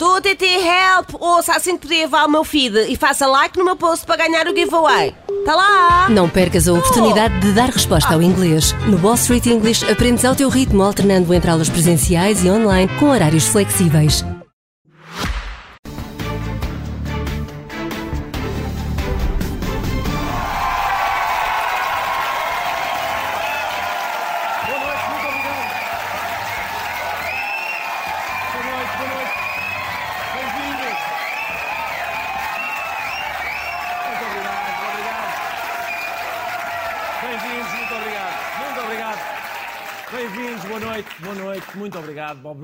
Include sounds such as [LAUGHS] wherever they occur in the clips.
Tô TT Help! Ouça, assim que podia levar o meu feed e faça like no meu post para ganhar o giveaway. Tá lá! Não percas a oportunidade de dar resposta ao inglês. No Wall Street English aprendes ao teu ritmo, alternando entre aulas presenciais e online com horários flexíveis.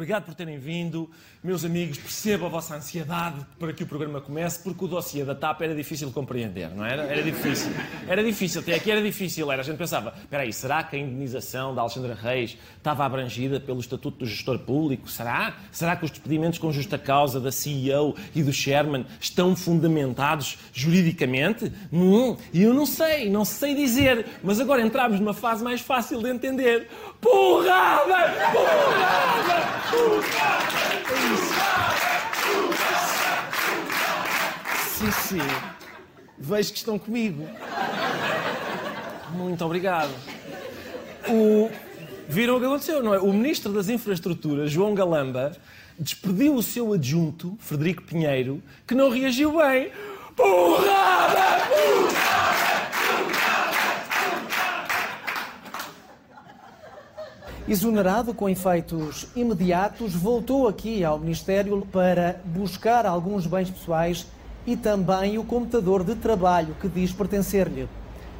Obrigado. Por terem vindo. Meus amigos, percebo a vossa ansiedade para que o programa comece, porque o dossiê da TAP era difícil de compreender, não era? Era difícil. Era difícil, até aqui era difícil. Era. A gente pensava, espera aí, será que a indenização da Alexandra Reis estava abrangida pelo Estatuto do Gestor Público? Será? Será que os despedimentos com justa causa da CEO e do Sherman estão fundamentados juridicamente? Hum, eu não sei, não sei dizer. Mas agora entramos numa fase mais fácil de entender. Porrada! Porrada! Porrada! Sim, sim. Vejo que estão comigo. Muito obrigado. O... Viram o que aconteceu, não é? O Ministro das Infraestruturas, João Galamba, despediu o seu adjunto, Frederico Pinheiro, que não reagiu bem. Porrada! Exonerado com efeitos imediatos, voltou aqui ao Ministério para buscar alguns bens pessoais e também o computador de trabalho que diz pertencer-lhe,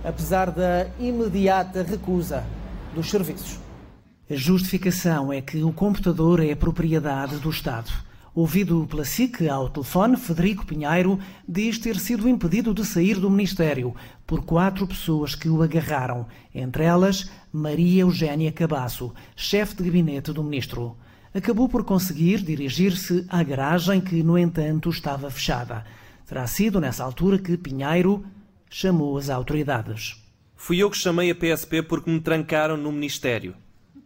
apesar da imediata recusa dos serviços. A justificação é que o computador é propriedade do Estado. Ouvido pela SIC ao telefone, Federico Pinheiro diz ter sido impedido de sair do Ministério por quatro pessoas que o agarraram, entre elas Maria Eugénia Cabasso, chefe de gabinete do Ministro. Acabou por conseguir dirigir-se à garagem que, no entanto, estava fechada. Terá sido nessa altura que Pinheiro chamou as autoridades. Fui eu que chamei a PSP porque me trancaram no Ministério.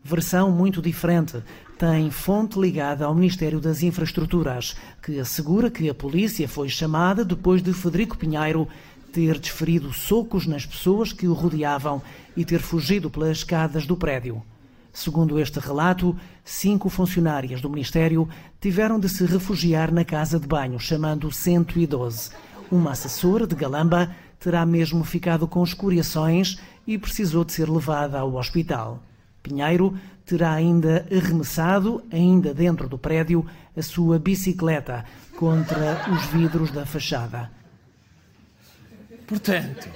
Versão muito diferente. Tem fonte ligada ao Ministério das Infraestruturas, que assegura que a polícia foi chamada depois de Federico Pinheiro ter desferido socos nas pessoas que o rodeavam e ter fugido pelas escadas do prédio. Segundo este relato, cinco funcionárias do Ministério tiveram de se refugiar na casa de banho, chamando 112. Uma assessora de Galamba terá mesmo ficado com escoriações e precisou de ser levada ao hospital. Pinheiro terá ainda arremessado, ainda dentro do prédio, a sua bicicleta contra os vidros da fachada. Portanto.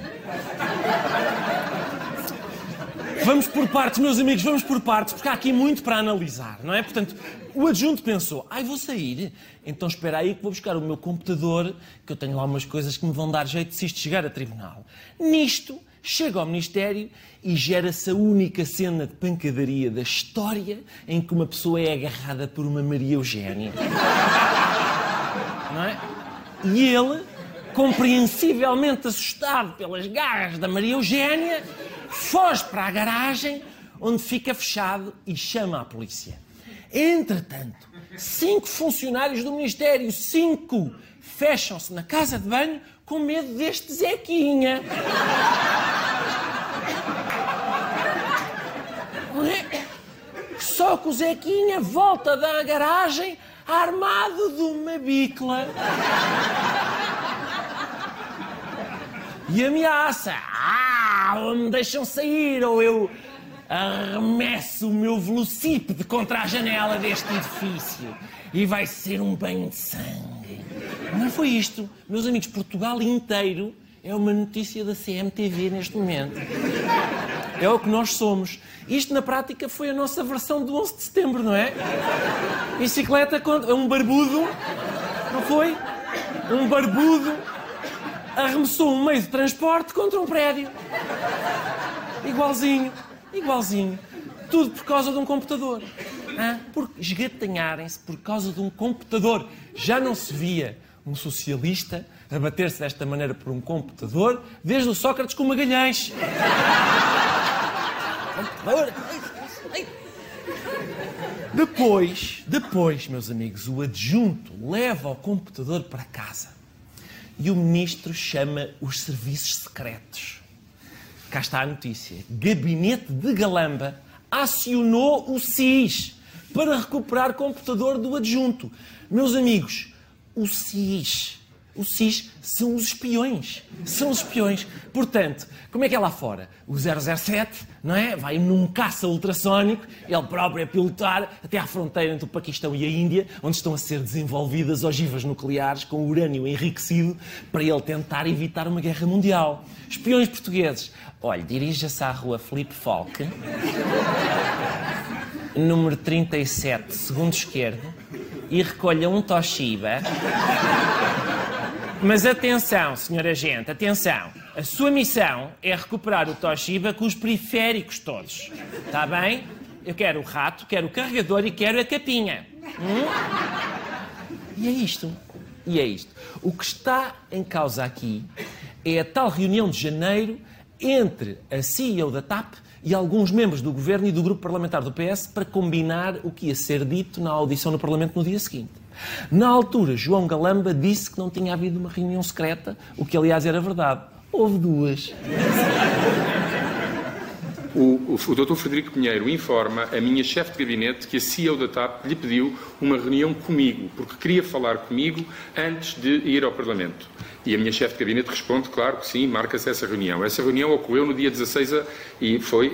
Vamos por partes, meus amigos, vamos por partes, porque há aqui muito para analisar, não é? Portanto, o adjunto pensou: ai, vou sair, então espera aí que vou buscar o meu computador, que eu tenho lá umas coisas que me vão dar jeito se isto chegar a tribunal. Nisto, chega ao Ministério e gera-se a única cena de pancadaria da história em que uma pessoa é agarrada por uma Maria Eugénia. Não é? E ele, compreensivelmente assustado pelas garras da Maria Eugénia, foge para a garagem, onde fica fechado e chama a polícia. Entretanto, cinco funcionários do Ministério, cinco, fecham-se na casa de banho com medo deste Zequinha. Não é? Só que o Zequinha volta da garagem armado de uma bicla. E ameaça. Ah, ou me deixam sair, ou eu arremesso o meu velocípede contra a janela deste edifício. E vai ser um banho de sangue. Não foi isto. Meus amigos, Portugal inteiro é uma notícia da CMTV neste momento. É o que nós somos. Isto, na prática, foi a nossa versão do 11 de setembro, não é? Bicicleta contra um barbudo, não foi? Um barbudo arremessou um meio de transporte contra um prédio. Igualzinho, igualzinho. Tudo por causa de um computador. Hã? Porque esgatanharem-se por causa de um computador. Já não se via um socialista a bater-se desta maneira por um computador desde o Sócrates com Magalhães. Depois, depois, meus amigos, o adjunto leva o computador para casa e o ministro chama os serviços secretos. Cá está a notícia. Gabinete de Galamba acionou o SIS para recuperar computador do adjunto. Meus amigos, o SIS o SIS são os espiões. São os espiões. Portanto, como é que é lá fora? O 007, não é? Vai num caça ultrassónico, ele próprio a pilotar até à fronteira entre o Paquistão e a Índia, onde estão a ser desenvolvidas ogivas nucleares com urânio enriquecido para ele tentar evitar uma guerra mundial. Espiões portugueses. Olha, dirija-se à rua Felipe Falk, número 37, segundo esquerdo, e recolha um Toshiba mas atenção, senhor agente, atenção. A sua missão é recuperar o Toshiba com os periféricos todos. Está bem? Eu quero o rato, quero o carregador e quero a capinha. Hum? E é isto. E é isto. O que está em causa aqui é a tal reunião de janeiro entre a CEO da TAP e alguns membros do governo e do grupo parlamentar do PS para combinar o que ia ser dito na audição no Parlamento no dia seguinte. Na altura, João Galamba disse que não tinha havido uma reunião secreta, o que aliás era verdade. Houve duas. O, o, Dr. Frederico Pinheiro informa a minha chefe de gabinete que a CEO da TAP lhe pediu uma reunião comigo, porque queria falar comigo antes de ir ao Parlamento. E a minha chefe de gabinete responde, claro que sim, marca-se essa reunião. Essa reunião ocorreu no dia 16 e foi uh,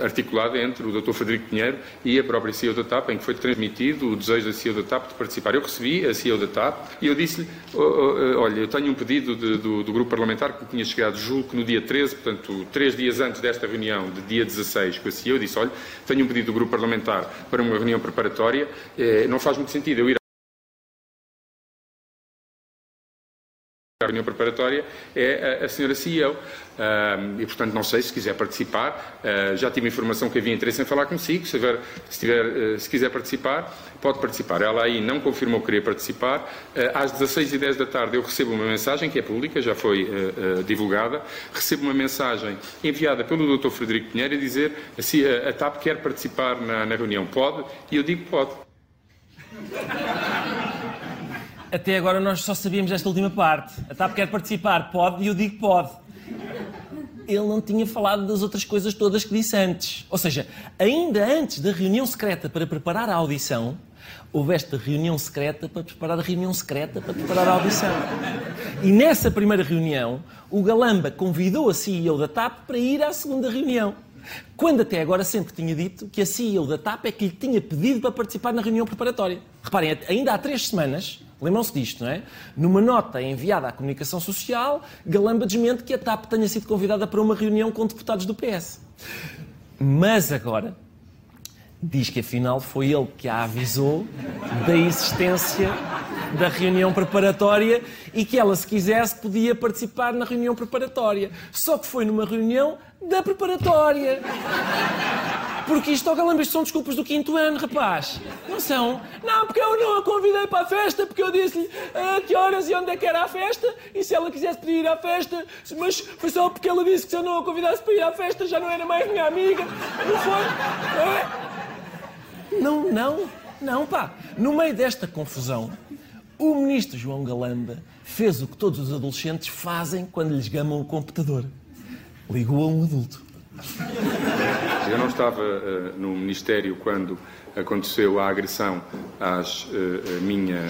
uh, articulada entre o Dr. Frederico Pinheiro e a própria CEO da TAP, em que foi transmitido o desejo da CEO da TAP de participar. Eu recebi a CEO da TAP e eu disse-lhe, oh, oh, olha, eu tenho um pedido de, do, do, grupo parlamentar que tinha chegado, julgo que no dia 13, portanto, três dias antes desta reunião, de dia 16, com a eu disse, olha, tenho um pedido do grupo parlamentar para uma reunião preparatória, eh, não faz muito sentido eu ir a reunião preparatória é a, a senhora CEO. Uh, e, portanto, não sei se quiser participar. Uh, já tive informação que havia interesse em falar consigo. Se, tiver, se, tiver, uh, se quiser participar, pode participar. Ela aí não confirmou que queria participar. às 16h10 da tarde eu recebo uma mensagem que é pública, já foi divulgada. Recebo uma mensagem enviada pelo Dr. Frederico Pinheiro a dizer se a, a TAP quer participar na, na reunião. Pode? E eu digo pode. Até agora nós só sabíamos esta última parte. A TAP quer participar, pode, e eu digo pode. Ele não tinha falado das outras coisas todas que disse antes. Ou seja, ainda antes da reunião secreta para preparar a audição, houve esta reunião secreta para preparar a reunião secreta para preparar a audição. E nessa primeira reunião, o Galamba convidou a CEO da TAP para ir à segunda reunião. Quando até agora sempre tinha dito que a CEO da TAP é que lhe tinha pedido para participar na reunião preparatória. Reparem, ainda há três semanas, Lembram-se disto, não é? Numa nota enviada à comunicação social, Galamba desmente que a TAP tenha sido convidada para uma reunião com deputados do PS. Mas agora diz que afinal foi ele que a avisou da existência da reunião preparatória e que ela, se quisesse, podia participar na reunião preparatória. Só que foi numa reunião da preparatória. Porque isto, oh, isto são desculpas do quinto ano, rapaz. Não são? Não, porque eu não a convidei para a festa, porque eu disse-lhe a que horas e onde é que era a festa, e se ela quisesse pedir ir à festa, mas foi só porque ela disse que se eu não a convidasse para ir à festa já não era mais minha amiga. Não foi? É? Não, não, não, pá. No meio desta confusão, o ministro João Galamba fez o que todos os adolescentes fazem quando lhes gamam o computador. Ligou a um adulto. Eu não estava uh, no Ministério quando aconteceu a agressão às, uh, minha,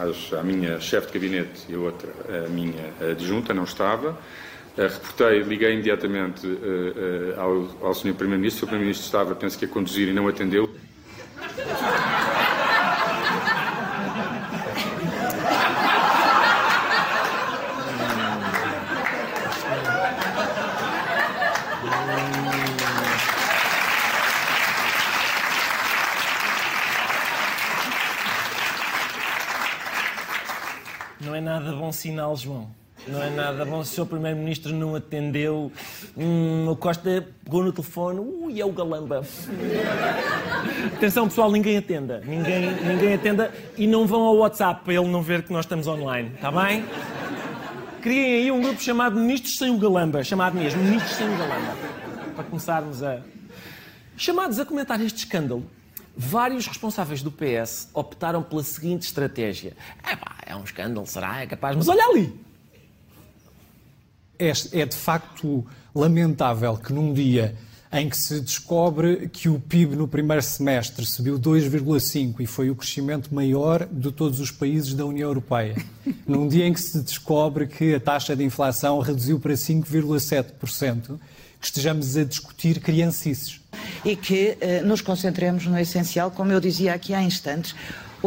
às, à minha chefe de gabinete e outra, a minha adjunta, não estava. Uh, reportei, liguei imediatamente ao, ao Sr. Primeiro-Ministro. O. Primeiro-Ministro estava, penso que a conduzir e não atendeu. Nada bom sinal, João. Não é nada bom. Se o Sr. Primeiro-Ministro não atendeu, hum, o Costa pegou no telefone, ui, é o Galamba. Atenção, pessoal, ninguém atenda. Ninguém, ninguém atenda e não vão ao WhatsApp para ele não ver que nós estamos online. Está bem? Criem aí um grupo chamado Ministros Sem o Galamba. Chamado mesmo, Ministros Sem o Galamba. Para começarmos a. Chamados a comentar este escândalo, Vários responsáveis do PS optaram pela seguinte estratégia. É pá, é um escândalo, será? É capaz, mas olha ali! É, é de facto lamentável que num dia em que se descobre que o PIB no primeiro semestre subiu 2,5% e foi o crescimento maior de todos os países da União Europeia. [LAUGHS] Num dia em que se descobre que a taxa de inflação reduziu para 5,7%, que estejamos a discutir criancices. E que eh, nos concentremos no essencial, como eu dizia aqui há instantes,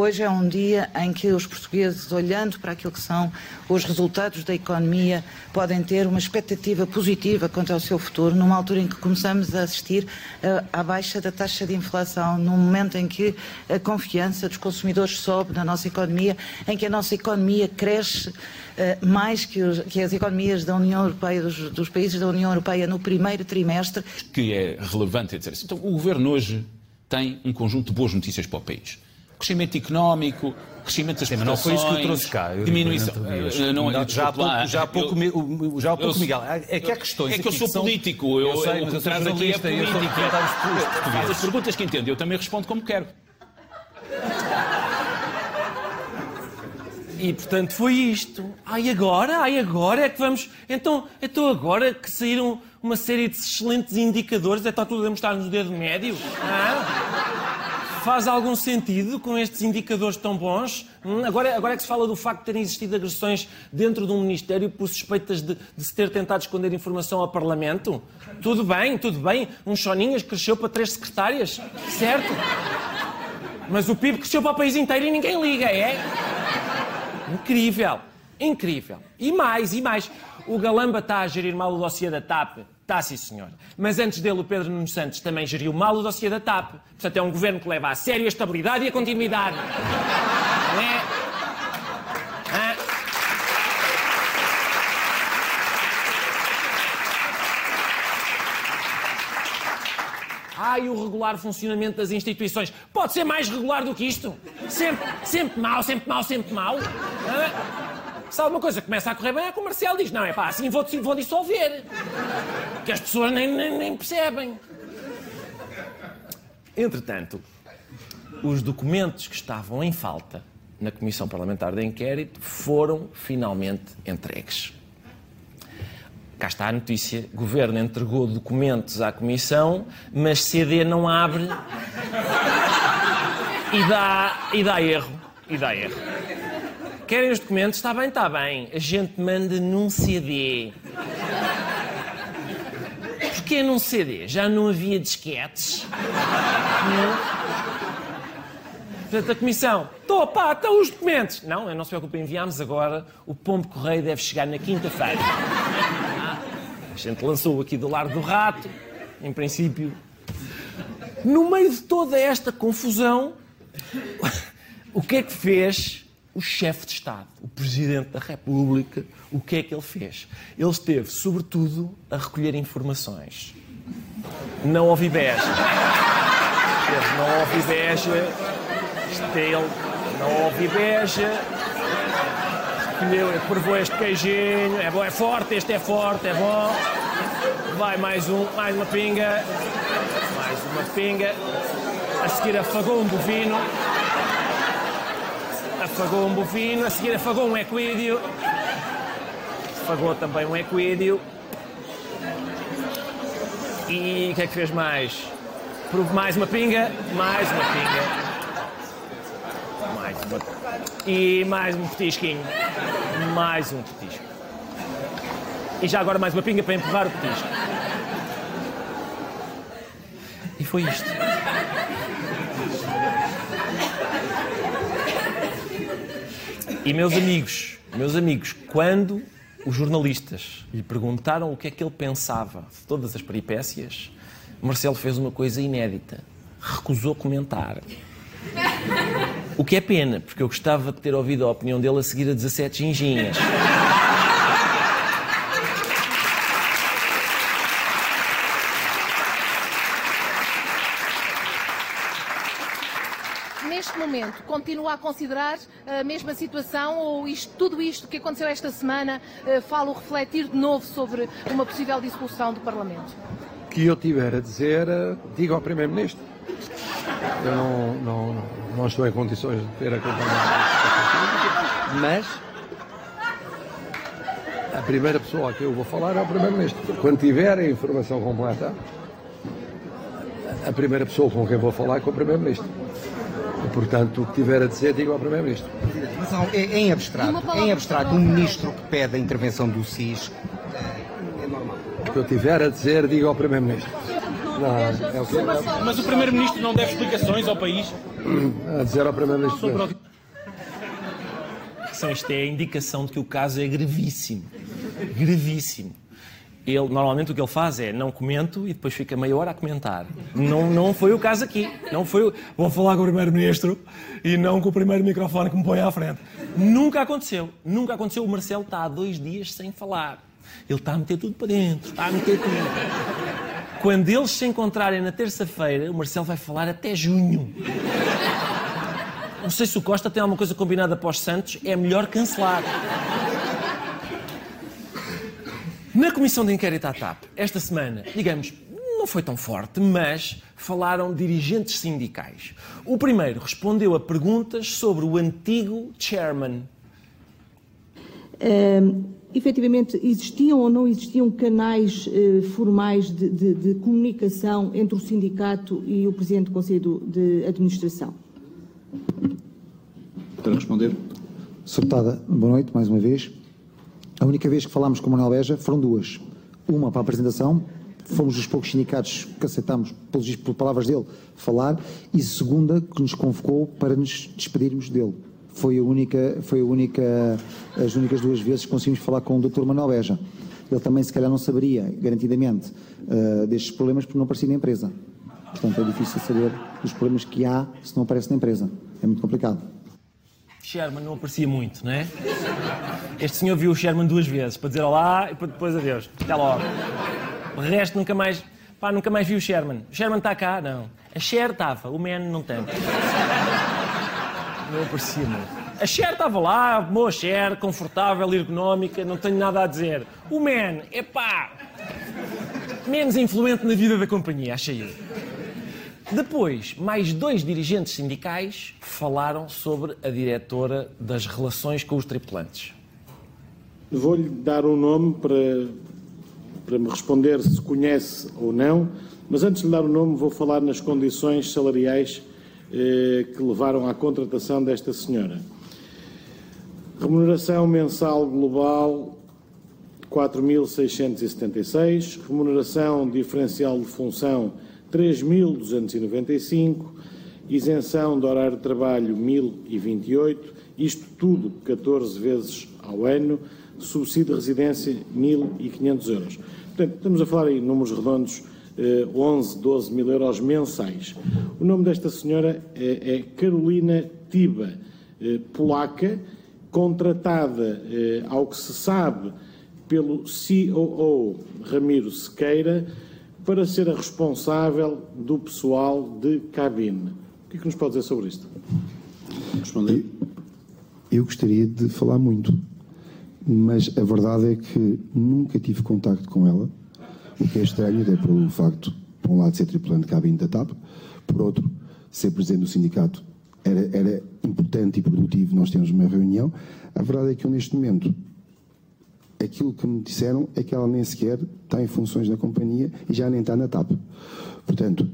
Hoje é um dia em que os portugueses, olhando para aquilo que são os resultados da economia, podem ter uma expectativa positiva quanto ao seu futuro, numa altura em que começamos a assistir uh, à baixa da taxa de inflação, num momento em que a confiança dos consumidores sobe na nossa economia, em que a nossa economia cresce. Uh, mais que, os, que, as economias da União Europeia, dos, dos, países da União Europeia no primeiro trimestre. Que é relevante dizer assim. Então, o governo hoje tem um conjunto de boas notícias para o país crescimento económico, crescimento das Sim, exportações... não foi isso que eu trouxe cá. Eu diminuição. Não, não, já há pouco, já há pouco, eu, já há pouco eu, Miguel. É que há questões É que eu sou que político. Eu, eu sei, mas eu sou jornalista aqui é eu sou Faz as perguntas que entendo. Eu também respondo como quero. E portanto foi isto. Ai agora, ai agora é que vamos. Então, então agora que saíram uma série de excelentes indicadores, é está tudo a mostrar nos dedo médio. Ah? Faz algum sentido com estes indicadores tão bons? Hum, agora, agora é que se fala do facto de terem existido agressões dentro de um Ministério por suspeitas de, de se ter tentado esconder informação ao Parlamento? Tudo bem, tudo bem. Um Choninhas cresceu para três secretárias, certo? Mas o PIB cresceu para o país inteiro e ninguém liga, é? Incrível, incrível. E mais, e mais. O Galamba está a gerir mal o dossiê da TAP Está sim, senhor. Mas antes dele, o Pedro Nuno Santos também geriu mal o dossiê da TAP. Portanto, é um governo que leva a sério a estabilidade e a continuidade. Não é? Hã? Ai, o regular funcionamento das instituições. Pode ser mais regular do que isto? Sempre, sempre mal, sempre mal, sempre mal. Hã? Se alguma coisa começa a correr bem, a comercial diz: não, é pá, assim vou, vou dissolver. Que as pessoas nem, nem, nem percebem. Entretanto, os documentos que estavam em falta na Comissão Parlamentar de Inquérito foram finalmente entregues. Cá está a notícia: o Governo entregou documentos à Comissão, mas CD não abre e dá, e dá erro. E dá erro. Querem os documentos? Está bem, está bem. A gente manda num CD. Porquê num CD? Já não havia disquetes? Não? Portanto, a comissão. Pá, estão os documentos. Não, não se preocupe, enviámos agora. O pombo correio deve chegar na quinta-feira. A gente lançou aqui do lar do rato. Em princípio. No meio de toda esta confusão, o que é que fez o chefe de Estado, o Presidente da República, o que é que ele fez? Ele esteve, sobretudo, a recolher informações. Não houve beja. Não houve beja. Ele não houve beja. Recolheu, provou este queijinho. É bom, é forte, este é forte, é bom. Vai mais um, mais uma pinga. Mais uma pinga. A seguir afagou um bovino afagou um bovino, a seguir afagou um equídeo, afagou também um equídeo. E o que é que fez mais? Prove mais uma pinga, mais uma pinga. Mais uma. E mais um petisquinho. Mais um petisco. E já agora mais uma pinga para empurrar o petisco. E foi isto. E meus amigos, meus amigos, quando os jornalistas lhe perguntaram o que é que ele pensava de todas as peripécias, Marcelo fez uma coisa inédita. Recusou comentar. O que é pena, porque eu gostava de ter ouvido a opinião dele a seguir a 17 ginginhas. Momento continua a considerar a mesma situação ou isto, tudo isto que aconteceu esta semana eh, fala o refletir de novo sobre uma possível dissolução do Parlamento? Que eu tiver a dizer, eh, diga ao Primeiro-Ministro. Eu não, não, não estou em condições de ter acompanhado mas a primeira pessoa a que eu vou falar é o Primeiro-Ministro. Quando tiver a informação completa, a primeira pessoa com quem vou falar é com o Primeiro-Ministro. E, portanto, o que tiver a dizer, digo ao Primeiro-Ministro. Mas em abstrato, em abstrato, um ministro que pede a intervenção do SIS é normal. O que eu tiver a dizer, digo ao Primeiro-Ministro. Não, é o que... Mas o Primeiro-Ministro não deve explicações ao país? A dizer ao Primeiro-Ministro. Isto é a indicação de que o caso é gravíssimo. Gravíssimo. Ele, normalmente o que ele faz é não comento e depois fica meia hora a comentar. Não, não foi o caso aqui. Não foi Vou falar com o Primeiro-Ministro e não com o primeiro microfone que me põe à frente. Nunca aconteceu. Nunca aconteceu. O Marcelo está há dois dias sem falar. Ele está a meter tudo para dentro. Está a meter tudo. Quando eles se encontrarem na terça-feira, o Marcelo vai falar até junho. Não sei se o Costa tem alguma coisa combinada para os Santos, é melhor cancelar. Na comissão de inquérito à TAP, esta semana, digamos, não foi tão forte, mas falaram dirigentes sindicais. O primeiro respondeu a perguntas sobre o antigo chairman. Um, efetivamente, existiam ou não existiam canais uh, formais de, de, de, comunicação entre o sindicato e o presidente do Conselho de Administração? Para responder. Deputada, boa noite, mais uma vez. A única vez que falámos com o Manuel Beja foram duas. Uma para a apresentação, fomos os poucos sindicatos que aceitámos, pelas palavras dele, falar, e segunda, que nos convocou para nos despedirmos dele. Foi a única, foi a única, as únicas duas vezes que conseguimos falar com o Dr. Manuel Beja. Ele também, se calhar, não saberia, garantidamente, uh, destes problemas porque não aparecia na empresa. Portanto, é difícil saber dos problemas que há se não aparece na empresa. É muito complicado. Sherman não aparecia muito, não é? Este senhor viu o Sherman duas vezes, para dizer olá e para depois adeus. Até logo. O resto nunca mais. Pá, nunca mais viu o Sherman. O Sherman está cá? Não. A Cher estava, o Man não tem. Não aparecia muito. A Cher estava lá, boa Cher, confortável, ergonómica, não tenho nada a dizer. O Man, é pá, menos influente na vida da companhia, achei eu. Depois, mais dois dirigentes sindicais falaram sobre a diretora das relações com os tripulantes. Vou-lhe dar um nome para, para me responder se conhece ou não, mas antes de lhe dar o nome, vou falar nas condições salariais eh, que levaram à contratação desta senhora. Remuneração mensal global 4.676, remuneração diferencial de função 3.295, isenção de horário de trabalho 1.028, isto tudo 14 vezes ao ano, subsídio de residência 1.500 euros. Portanto, estamos a falar em números redondos, 11, eh, 12 mil euros mensais. O nome desta senhora é, é Carolina Tiba, eh, polaca, contratada, eh, ao que se sabe, pelo COO Ramiro Sequeira, para ser a responsável do pessoal de cabine. O que é que nos pode dizer sobre isto? Responder. Eu gostaria de falar muito, mas a verdade é que nunca tive contacto com ela, o que é estranho, até pelo facto, por um lado, ser tripulante de cabine da TAP, por outro, ser presidente do sindicato era, era importante e produtivo nós temos uma reunião. A verdade é que eu, neste momento, aquilo que me disseram é que ela nem sequer está em funções na companhia e já nem está na TAP. Portanto,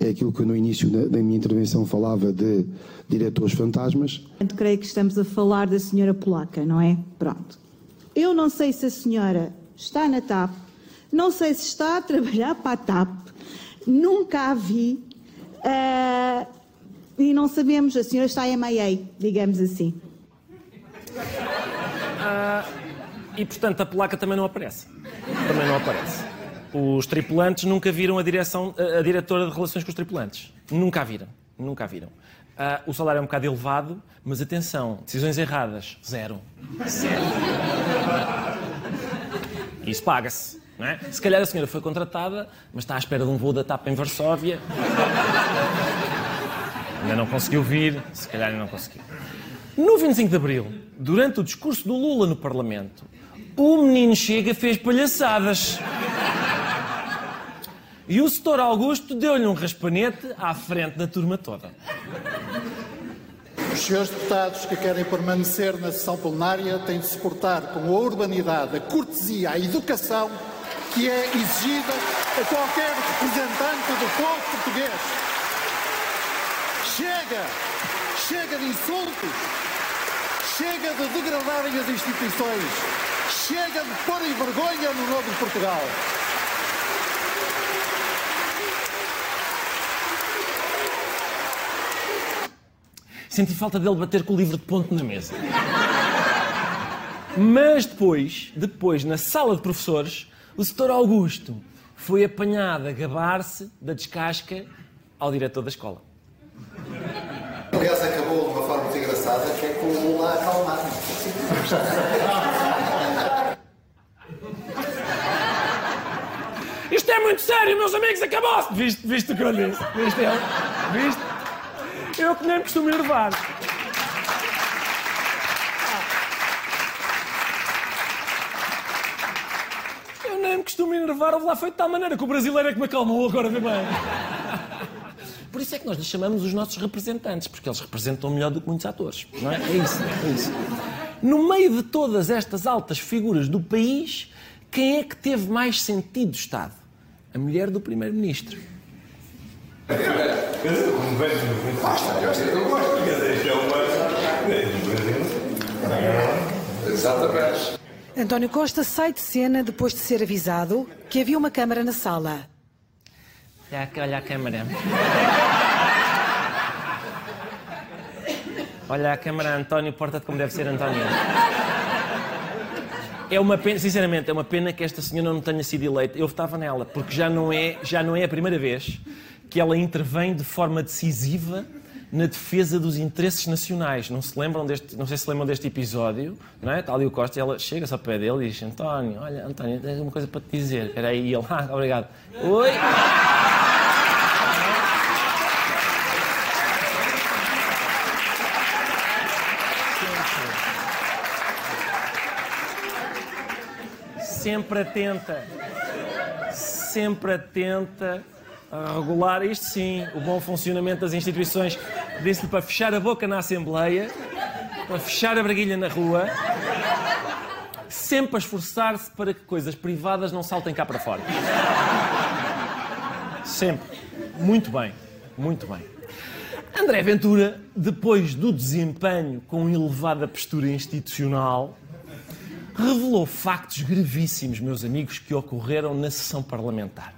é aquilo que eu no início da, da minha intervenção falava de diretores fantasmas. Creio que estamos a falar da senhora polaca, não é? Pronto. Eu não sei se a senhora está na TAP, não sei se está a trabalhar para a TAP, nunca a vi uh, e não sabemos, a senhora está em MIA, digamos assim. Uh... E, portanto, a placa também não aparece. Também não aparece. Os tripulantes nunca viram a, direção, a, diretora de relações com os tripulantes. Nunca a viram. Nunca a viram. Uh, o salário é um bocado elevado, mas atenção, decisões erradas, zero. Zero. Isso paga-se. É? Se calhar a senhora foi contratada, mas está à espera de um voo da TAP em Varsóvia. Ainda não conseguiu vir, se calhar ainda não conseguiu. No 25 de Abril, durante o discurso do Lula no Parlamento, o menino chega fez palhaçadas. E o setor Augusto deu-lhe um raspanete à frente da turma toda. Os senhores deputados que querem permanecer na sessão plenária têm de se portar com a urbanidade, a cortesia, a educação que é exigida a qualquer representante do povo português. Chega! Chega de insultos! Chega de degradarem as instituições! Chega de porem vergonha no novo Portugal! Senti falta dele bater com o livro de ponto na mesa. Mas depois, depois, na sala de professores, o setor Augusto foi apanhado a gabar-se da descasca ao diretor da escola. Aliás, acabou de uma forma muito engraçada, que é com o Lula a acalmar. Isto é muito sério, meus amigos, acabou-se! Viste, viste o que eu disse? Viste eu? Viste? Eu que nem costumo enervar. Eu nem me costumo enervar, houve lá foi de tal maneira que o brasileiro é que me acalmou, agora vê bem. Por isso é que nós lhes chamamos os nossos representantes, porque eles representam melhor do que muitos atores, não é? É isso, é isso. No meio de todas estas altas figuras do país, quem é que teve mais sentido de Estado? A mulher do Primeiro-Ministro. Exatamente. António Costa sai de cena depois de ser avisado que havia uma câmara na sala. Olha, olha a câmara. Olha a câmara, António, porta-te como deve ser, António. É uma pena, sinceramente, é uma pena que esta senhora não tenha sido eleita. Eu votava nela, porque já não é, já não é a primeira vez que ela intervém de forma decisiva na defesa dos interesses nacionais. Não se lembram deste, não sei se lembram deste episódio, não é? Está ali o Costa e ela chega-se ao pé dele e diz: António, olha, António, tenho uma coisa para te dizer. Espera aí, ele, ah, obrigado. Oi! Sempre atenta, sempre atenta a regular isto sim, o bom funcionamento das instituições. Disse-lhe para fechar a boca na Assembleia, para fechar a braguilha na rua, sempre a esforçar-se para que coisas privadas não saltem cá para fora. Sempre. Muito bem, muito bem. André Ventura, depois do desempenho com elevada postura institucional, revelou factos gravíssimos, meus amigos, que ocorreram na sessão parlamentar.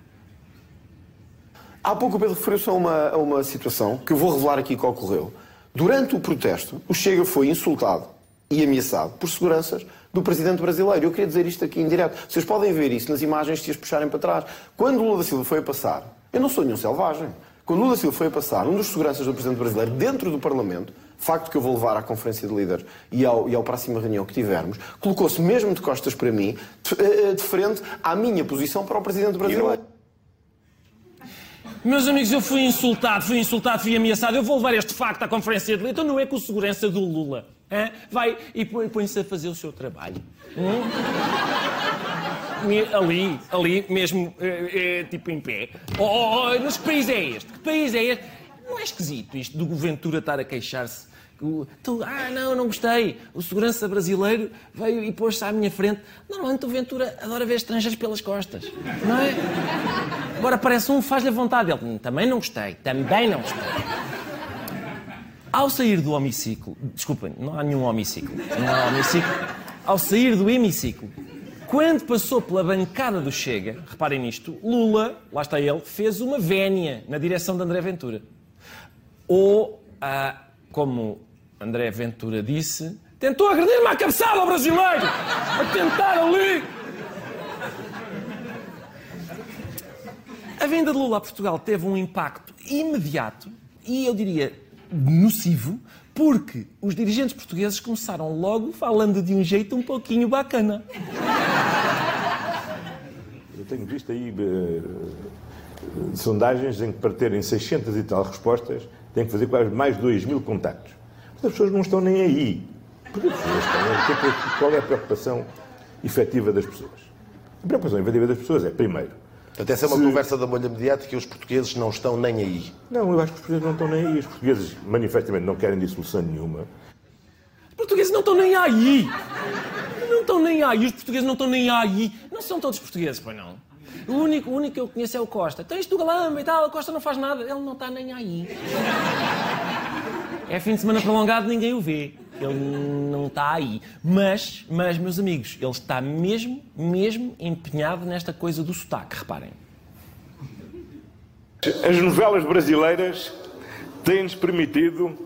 Há pouco o Pedro referiu-se a uma, a uma situação que eu vou revelar aqui que ocorreu. Durante o protesto, o Chega foi insultado e ameaçado por seguranças do presidente brasileiro. Eu queria dizer isto aqui em direto. Vocês podem ver isso nas imagens se as puxarem para trás. Quando Lula da Silva foi a passar, eu não sou nenhum selvagem. Quando Lula da Silva foi a passar, um dos seguranças do presidente brasileiro dentro do Parlamento, facto que eu vou levar à conferência de líderes e ao, e ao próxima reunião que tivermos, colocou-se mesmo de costas para mim, de, de frente à minha posição para o presidente brasileiro. Meus amigos, eu fui insultado, fui insultado, fui ameaçado. Eu vou levar este facto à conferência de líderes. Então não é com segurança do Lula. Hein? Vai e põe-se a fazer o seu trabalho. Hum? Ali, ali, mesmo, é, é, tipo em pé. Oh, oh, oh, mas que país é este? Que país é este? Não é esquisito isto do Ventura estar a queixar-se? Tu, ah, não, não gostei. O segurança brasileiro veio e pôs-se à minha frente. Normalmente o Ventura adora ver estrangeiros pelas costas. Não é? Agora parece um, faz-lhe a vontade. Ele, também não gostei, também não gostei. Ao sair do hemiciclo, desculpem, não há nenhum hemiciclo, não há hemiciclo. Ao sair do hemiciclo, quando passou pela bancada do Chega, reparem nisto, Lula, lá está ele, fez uma vénia na direção de André Ventura. Ou, ah, como André Ventura disse, tentou agredir-me à cabeçada brasileiro! A tentar ali! A vinda de Lula a Portugal teve um impacto imediato e, eu diria, nocivo, porque os dirigentes portugueses começaram logo falando de um jeito um pouquinho bacana. Eu tenho visto aí uh, sondagens em que para terem 600 e tal respostas têm que fazer quase mais de 2 mil contactos. As pessoas não estão nem aí. Porque as pessoas estão, qual é a preocupação efetiva das pessoas? A preocupação efetiva das pessoas é, primeiro, Portanto, essa é uma Se... conversa da bolha mediática e os portugueses não estão nem aí. Não, eu acho que os portugueses não estão nem aí. Os portugueses manifestamente não querem dissolução nenhuma. Os portugueses não estão nem aí. Não estão nem aí. Os portugueses não estão nem aí. Não são todos portugueses, pois não. O único, o único que eu conheço é o Costa. Tens tu galamba e tal, o Costa não faz nada. Ele não está nem aí. É fim de semana prolongado, ninguém o vê. Ele não está aí. Mas, mas, meus amigos, ele está mesmo, mesmo empenhado nesta coisa do sotaque, reparem. As novelas brasileiras têm-nos permitido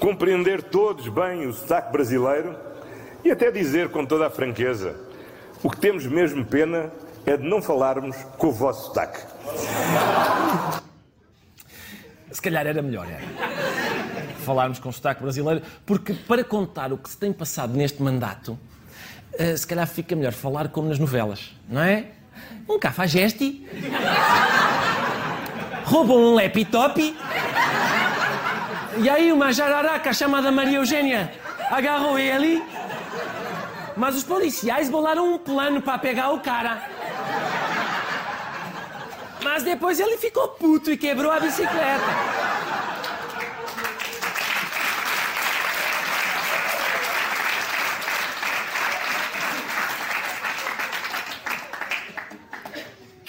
compreender todos bem o sotaque brasileiro e até dizer com toda a franqueza: o que temos mesmo pena é de não falarmos com o vosso sotaque. Se calhar era melhor, era. Falarmos com o sotaque brasileiro, porque para contar o que se tem passado neste mandato, uh, se calhar fica melhor falar como nas novelas, não é? Um cafajeste, roubam um laptop, e aí uma jararaca chamada Maria Eugênia agarrou ele, mas os policiais bolaram um plano para pegar o cara. Mas depois ele ficou puto e quebrou a bicicleta.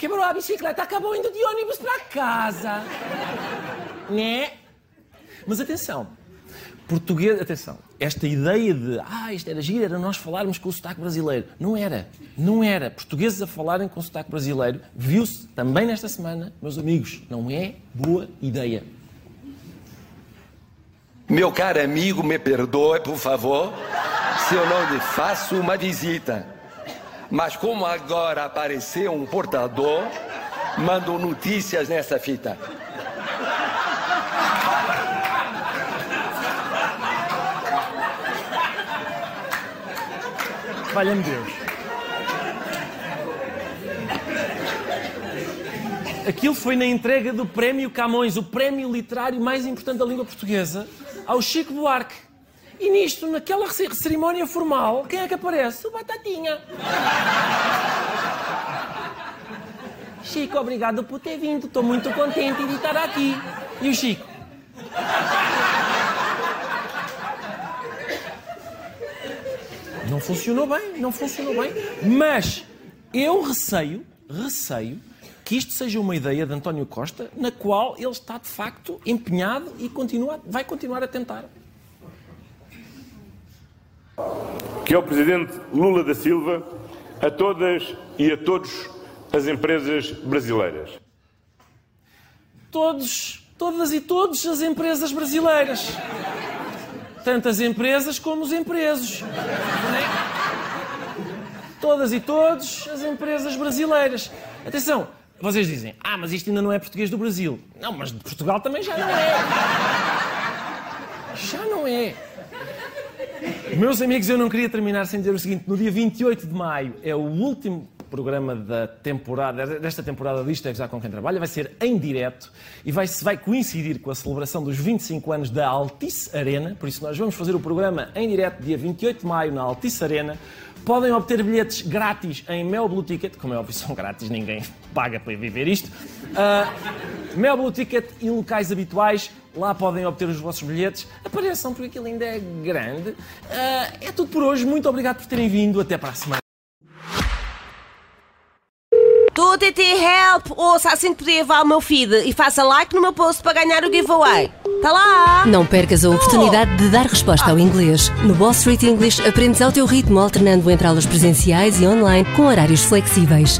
Quebrou a bicicleta, acabou indo de ônibus para casa. Né? Mas atenção, português, atenção, esta ideia de ah, isto era giro, era nós falarmos com o sotaque brasileiro. Não era, não era. Portugueses a falarem com o sotaque brasileiro, viu-se também nesta semana, meus amigos, não é boa ideia. Meu caro amigo, me perdoe, por favor, se eu não lhe faço uma visita. Mas como agora apareceu um portador, mando notícias nessa fita. Valha-me Deus. Aquilo foi na entrega do Prémio Camões, o prémio literário mais importante da língua portuguesa, ao Chico Buarque. E nisto, naquela cerimónia formal, quem é que aparece? O Batatinha. Chico, obrigado por ter vindo. Estou muito contente de estar aqui. E o Chico? Não funcionou bem, não funcionou bem. Mas eu receio, receio, que isto seja uma ideia de António Costa na qual ele está de facto empenhado e continua, vai continuar a tentar. Que é o Presidente Lula da Silva a todas e a todos as empresas brasileiras. Todos, todas e todos as empresas brasileiras tanto as empresas como os empresos. Todas e todos as empresas brasileiras. Atenção, vocês dizem, ah, mas isto ainda não é português do Brasil. Não, mas de Portugal também já não é. Já não é. Meus amigos, eu não queria terminar sem dizer o seguinte: no dia 28 de maio é o último programa da temporada, desta temporada disto é Gozar com quem trabalha, vai ser em direto e vai, vai coincidir com a celebração dos 25 anos da Altice Arena, por isso nós vamos fazer o programa em direto dia 28 de maio na Altice Arena. Podem obter bilhetes grátis em Mel Blue Ticket, como é óbvio, são grátis, ninguém [LAUGHS] paga para viver isto. Uh, Mel Blue Ticket e locais habituais, lá podem obter os vossos bilhetes. Apareçam, porque aquilo ainda é grande. Uh, é tudo por hoje, muito obrigado por terem vindo, até para a semana. Tu, TT Help! Ouça, assim que podia levar o meu feed e faça like no meu post para ganhar o giveaway. Tá lá! Não percas a oportunidade de dar resposta ao inglês. No Wall Street English aprendes ao teu ritmo, alternando entre aulas presenciais e online com horários flexíveis.